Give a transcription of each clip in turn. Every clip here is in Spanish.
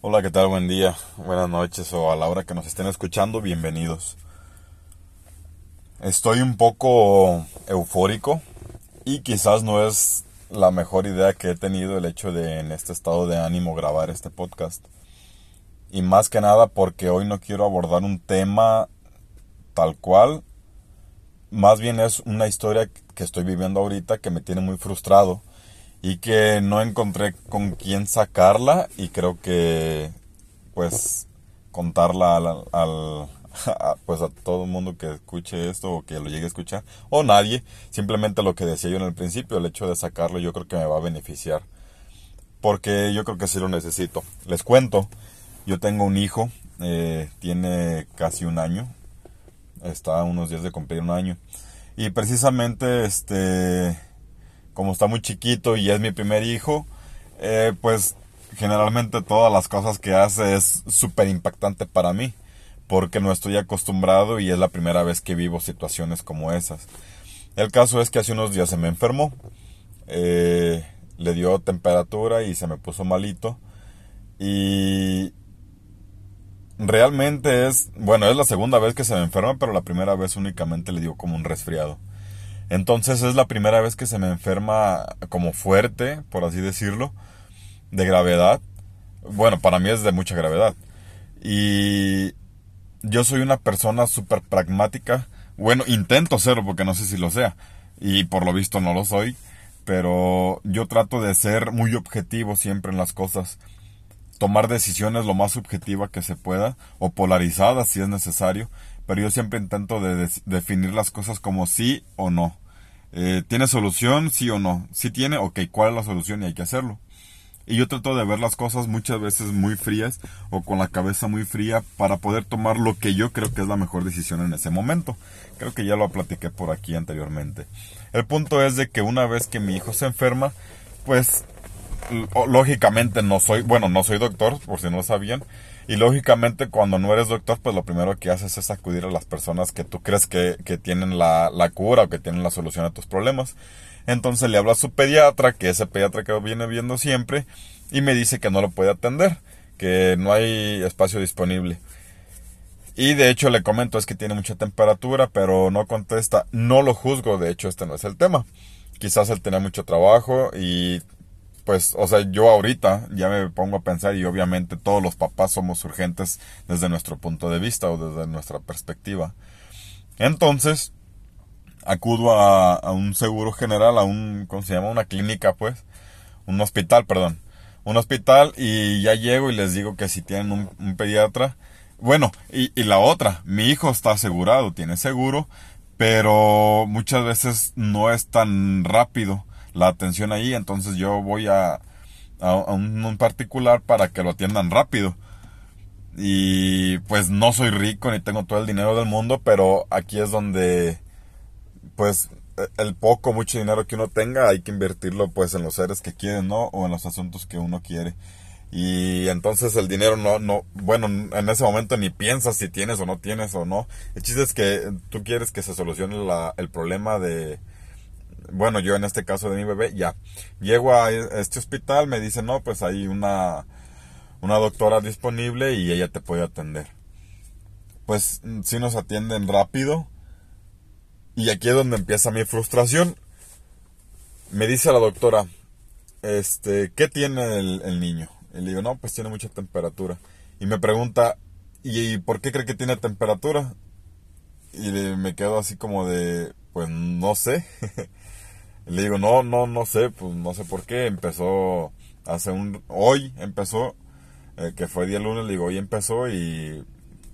Hola, ¿qué tal? Buen día, buenas noches o a la hora que nos estén escuchando, bienvenidos. Estoy un poco eufórico y quizás no es la mejor idea que he tenido el hecho de en este estado de ánimo grabar este podcast. Y más que nada porque hoy no quiero abordar un tema tal cual, más bien es una historia que estoy viviendo ahorita que me tiene muy frustrado y que no encontré con quién sacarla y creo que pues contarla al, a, pues a todo el mundo que escuche esto o que lo llegue a escuchar o nadie simplemente lo que decía yo en el principio el hecho de sacarlo yo creo que me va a beneficiar porque yo creo que sí lo necesito. Les cuento yo tengo un hijo eh, tiene casi un año está a unos días de cumplir un año y precisamente este como está muy chiquito y es mi primer hijo, eh, pues generalmente todas las cosas que hace es súper impactante para mí, porque no estoy acostumbrado y es la primera vez que vivo situaciones como esas. El caso es que hace unos días se me enfermó, eh, le dio temperatura y se me puso malito y realmente es, bueno, es la segunda vez que se me enferma, pero la primera vez únicamente le dio como un resfriado. Entonces es la primera vez que se me enferma como fuerte, por así decirlo, de gravedad. Bueno, para mí es de mucha gravedad. Y yo soy una persona súper pragmática. Bueno, intento serlo porque no sé si lo sea. Y por lo visto no lo soy. Pero yo trato de ser muy objetivo siempre en las cosas. Tomar decisiones lo más subjetiva que se pueda. O polarizadas si es necesario pero yo siempre intento de, definir las cosas como sí o no. Eh, ¿Tiene solución? Sí o no. Si tiene, ok, ¿cuál es la solución? Y hay que hacerlo. Y yo trato de ver las cosas muchas veces muy frías o con la cabeza muy fría para poder tomar lo que yo creo que es la mejor decisión en ese momento. Creo que ya lo platiqué por aquí anteriormente. El punto es de que una vez que mi hijo se enferma, pues lógicamente no soy, bueno, no soy doctor, por si no lo sabían, y lógicamente cuando no eres doctor, pues lo primero que haces es acudir a las personas que tú crees que, tienen la, cura o que tienen la solución a tus problemas. Entonces le habla a su pediatra, que ese pediatra que viene viendo siempre, y me dice que no lo puede atender, que no hay espacio disponible. Y de hecho le comento es que tiene mucha temperatura, pero no contesta. No lo juzgo, de hecho este no es el tema. Quizás él tenía mucho trabajo y pues, o sea, yo ahorita ya me pongo a pensar y obviamente todos los papás somos urgentes desde nuestro punto de vista o desde nuestra perspectiva. Entonces, acudo a, un seguro general, a un, ¿cómo se llama? Una clínica, pues, un hospital, perdón. Un hospital y ya llego y les digo que si tienen un, pediatra. Bueno, y, y la otra, mi hijo está asegurado, tiene seguro, pero muchas veces no es tan rápido la atención ahí, entonces yo voy a, a, un, particular para que lo atiendan rápido. Y pues no soy rico ni tengo todo el dinero del mundo, pero aquí es donde pues el poco, mucho dinero que uno tenga hay que invertirlo pues en los seres que quieren, ¿no? O en los asuntos que uno quiere. Y entonces el dinero no, no, bueno, en ese momento ni piensas si tienes o no tienes o no. El chiste es que tú quieres que se solucione la, el problema de, bueno, yo en este caso de mi bebé, ya. Llego a este hospital, me dicen, no, pues hay una, una doctora disponible y ella te puede atender. Pues si nos atienden rápido. Y aquí es donde empieza mi frustración. Me dice la doctora, este, ¿qué tiene el, niño? Y le digo, no, pues tiene mucha temperatura. Y me pregunta, ¿y por qué cree que tiene temperatura? Y me quedo así como de, pues no sé. Le digo, no, no, no sé, pues no sé por qué. Empezó hace un... Hoy empezó, eh, que fue día lunes, le digo, hoy empezó y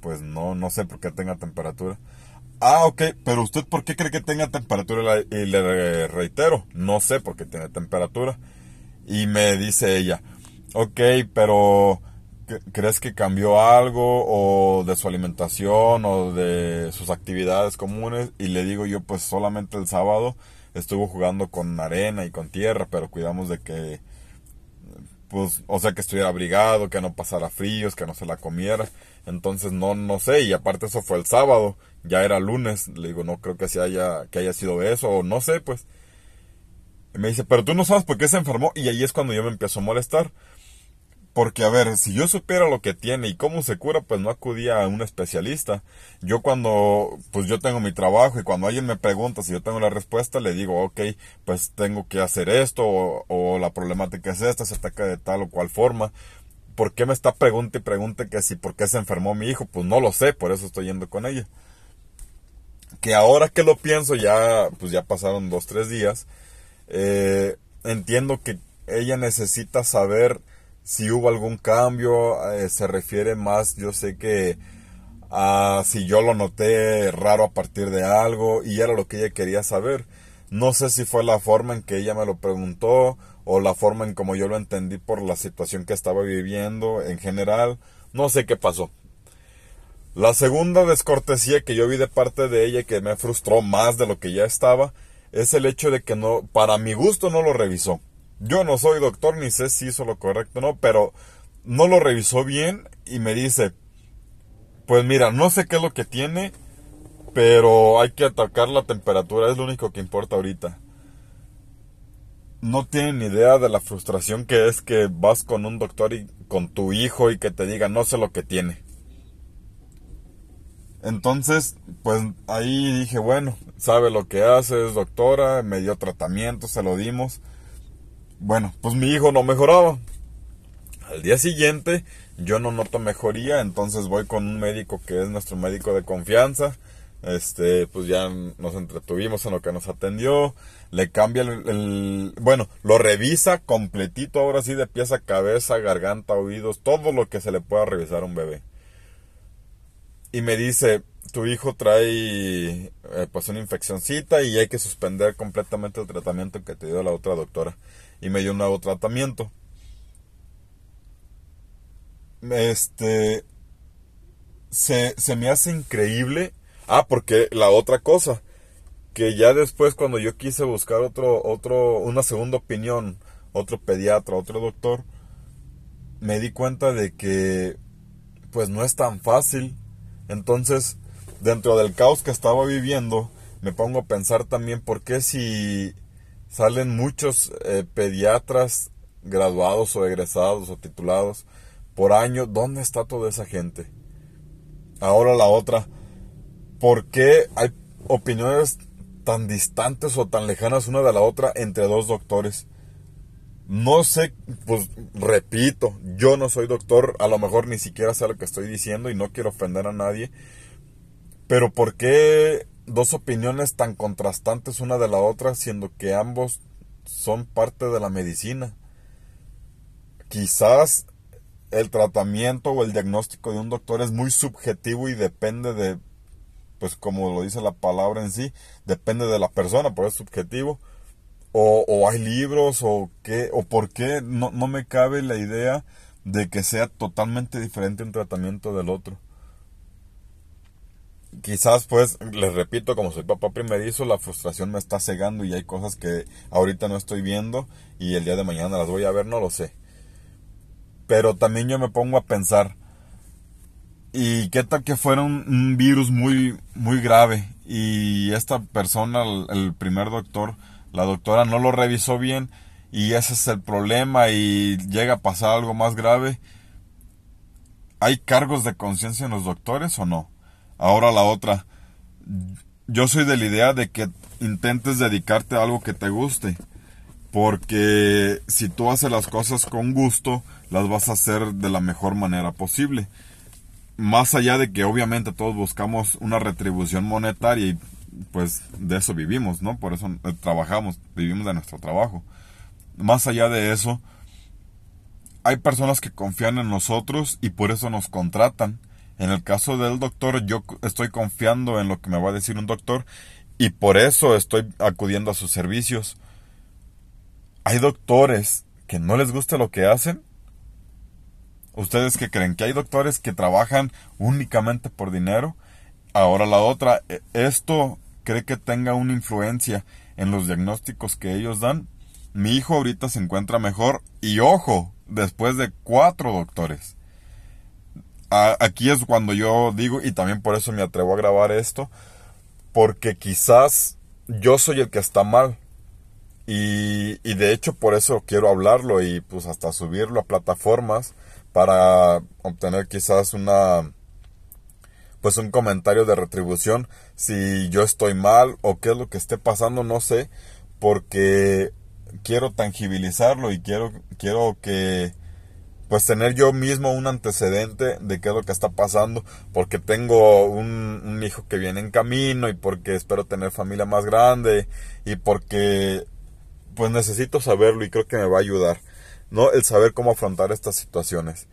pues no, no sé por qué tenga temperatura. Ah, ok, pero usted por qué cree que tenga temperatura? Y le reitero, no sé por qué tiene temperatura. Y me dice ella, ok, pero ¿crees que cambió algo o de su alimentación o de sus actividades comunes? Y le digo yo, pues solamente el sábado estuvo jugando con arena y con tierra, pero cuidamos de que, pues, o sea, que estuviera abrigado, que no pasara fríos, que no se la comiera. Entonces, no, no sé, y aparte eso fue el sábado, ya era lunes, le digo, no creo que, se haya, que haya sido eso, o no sé, pues. Y me dice, pero tú no sabes por qué se enfermó, y ahí es cuando yo me empiezo a molestar. Porque, a ver, si yo supiera lo que tiene y cómo se cura, pues no acudía a un especialista. Yo cuando, pues yo tengo mi trabajo y cuando alguien me pregunta si yo tengo la respuesta, le digo, ok, pues tengo que hacer esto o, la problemática es esta, se ataca de tal o cual forma. ¿Por qué me está pregunta y pregunta que si por qué se enfermó mi hijo? Pues no lo sé, por eso estoy yendo con ella. Que ahora que lo pienso, ya, pues ya pasaron dos, tres días, eh, entiendo que ella necesita saber si hubo algún cambio, eh, se refiere más, yo sé que a si yo lo noté raro a partir de algo y era lo que ella quería saber. No sé si fue la forma en que ella me lo preguntó o la forma en como yo lo entendí por la situación que estaba viviendo en general. No sé qué pasó. La segunda descortesía que yo vi de parte de ella que me frustró más de lo que ya estaba es el hecho de que no, para mi gusto no lo revisó. Yo no soy doctor ni sé si hizo lo correcto o no, pero no lo revisó bien y me dice, pues mira, no sé qué es lo que tiene, pero hay que atacar la temperatura, es lo único que importa ahorita. No tienen idea de la frustración que es que vas con un doctor y con tu hijo y que te diga no sé lo que tiene. Entonces, pues ahí dije, bueno, sabe lo que hace, es doctora, me dio tratamiento, se lo dimos. Bueno, pues mi hijo no mejoraba. Al día siguiente yo no noto mejoría, entonces voy con un médico que es nuestro médico de confianza. Este, pues ya nos entretuvimos en lo que nos atendió. Le cambia el, bueno, lo revisa completito ahora sí de pieza a cabeza, garganta, oídos, todo lo que se le pueda revisar a un bebé. Y me dice, tu hijo trae eh, pues una infeccióncita y hay que suspender completamente el tratamiento que te dio la otra doctora y me dio un nuevo tratamiento. Este se, se me hace increíble. Ah, porque la otra cosa, que ya después cuando yo quise buscar otro, otro, una segunda opinión, otro pediatra, otro doctor, me di cuenta de que pues no es tan fácil. Entonces, dentro del caos que estaba viviendo, me pongo a pensar también por qué si salen muchos eh, pediatras graduados o egresados o titulados por año, ¿dónde está toda esa gente? Ahora la otra, ¿por qué hay opiniones tan distantes o tan lejanas una de la otra entre dos doctores? No sé, pues repito, yo no soy doctor, a lo mejor ni siquiera sé lo que estoy diciendo y no quiero ofender a nadie, pero ¿por qué dos opiniones tan contrastantes una de la otra, siendo que ambos son parte de la medicina. Quizás el tratamiento o el diagnóstico de un doctor es muy subjetivo y depende de, pues como lo dice la palabra en sí, depende de la persona, pero es subjetivo. O, o hay libros o qué, o por qué no, no me cabe la idea de que sea totalmente diferente un tratamiento del otro quizás pues, les repito, como soy papá primerizo, la frustración me está cegando y hay cosas que ahorita no estoy viendo y el día de mañana las voy a ver, no lo sé. Pero también yo me pongo a pensar, ¿y qué tal que fuera un, virus muy, muy grave? Y esta persona, el primer doctor, la doctora no lo revisó bien y ese es el problema y llega a pasar algo más grave. ¿Hay cargos de conciencia en los doctores o no? Ahora la otra. Yo soy de la idea de que intentes dedicarte a algo que te guste. Porque si tú haces las cosas con gusto, las vas a hacer de la mejor manera posible. Más allá de que obviamente todos buscamos una retribución monetaria y pues de eso vivimos, ¿no? Por eso eh, trabajamos, vivimos de nuestro trabajo. Más allá de eso, hay personas que confían en nosotros y por eso nos contratan en el caso del doctor, yo estoy confiando en lo que me va a decir un doctor y por eso estoy acudiendo a sus servicios. Hay doctores que no les gusta lo que hacen. ¿Ustedes que creen? ¿Que hay doctores que trabajan únicamente por dinero? Ahora la otra, ¿e-, ¿esto cree que tenga una influencia en los diagnósticos que ellos dan? Mi hijo ahorita se encuentra mejor y ojo, después de cuatro doctores aquí es cuando yo digo, y también por eso me atrevo a grabar esto, porque quizás yo soy el que está mal. Y, y de hecho por eso quiero hablarlo y pues hasta subirlo a plataformas para obtener quizás una pues un comentario de retribución si yo estoy mal o qué es lo que esté pasando, no sé, porque quiero tangibilizarlo y quiero quiero que pues tener yo mismo un antecedente de qué es lo que está pasando, porque tengo un, hijo que viene en camino y porque espero tener familia más grande y porque pues necesito saberlo y creo que me va a ayudar, ¿no? El saber cómo afrontar estas situaciones.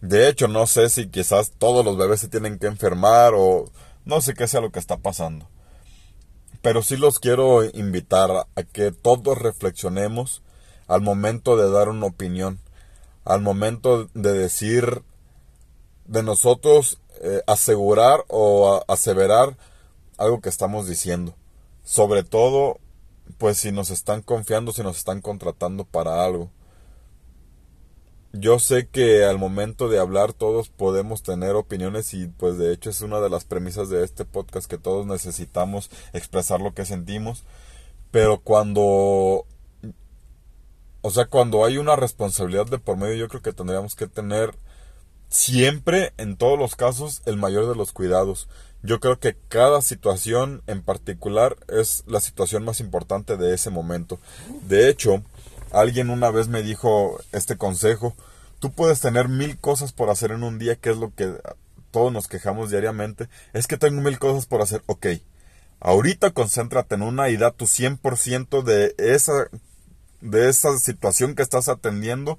De hecho, no sé si quizás todos los bebés se tienen que enfermar o no sé qué sea lo que está pasando. Pero sí los quiero invitar a que todos reflexionemos al momento de dar una opinión al momento de decir, de nosotros eh, asegurar o aseverar algo que estamos diciendo. Sobre todo, pues si nos están confiando, si nos están contratando para algo. Yo sé que al momento de hablar todos podemos tener opiniones y pues de hecho es una de las premisas de este podcast que todos necesitamos expresar lo que sentimos. Pero cuando o sea, cuando hay una responsabilidad de por medio, yo creo que tendríamos que tener siempre, en todos los casos, el mayor de los cuidados. Yo creo que cada situación en particular es la situación más importante de ese momento. De hecho, alguien una vez me dijo este consejo, tú puedes tener mil cosas por hacer en un día, que es lo que todos nos quejamos diariamente, es que tengo mil cosas por hacer, ok. Ahorita concéntrate en una y da tu 100% de esa de esa situación que estás atendiendo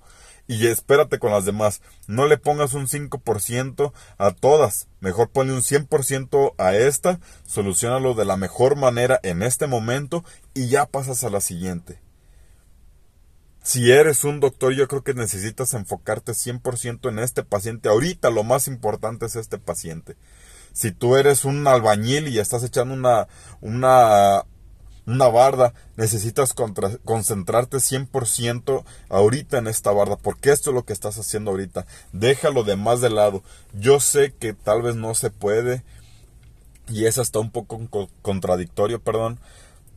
y espérate con las demás. No le pongas un 5% a todas. Mejor ponle un 100% a esta. Solucionalo de la mejor manera en este momento y ya pasas a la siguiente. Si eres un doctor, yo creo que necesitas enfocarte 100% en este paciente. Ahorita lo más importante es este paciente. Si tú eres un albañil y estás echando una, una una barda, necesitas concentrarte 100% ahorita en esta barda, porque esto es lo que estás haciendo ahorita. Déjalo de más de lado. Yo sé que tal vez no se puede, y es hasta un poco contradictorio, perdón,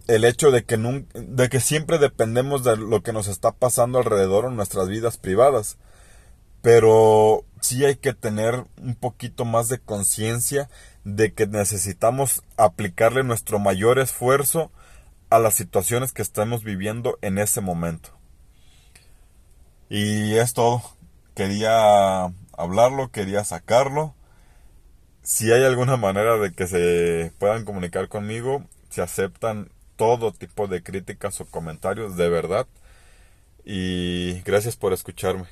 el hecho de que, de que siempre dependemos de lo que nos está pasando alrededor en nuestras vidas privadas. Pero sí hay que tener un poquito más de conciencia de que necesitamos aplicarle nuestro mayor esfuerzo a las situaciones que estamos viviendo en ese momento. Y es todo. Quería hablarlo, quería sacarlo. Si hay alguna manera de que se puedan comunicar conmigo, se aceptan todo tipo de críticas o comentarios, de verdad. Y gracias por escucharme.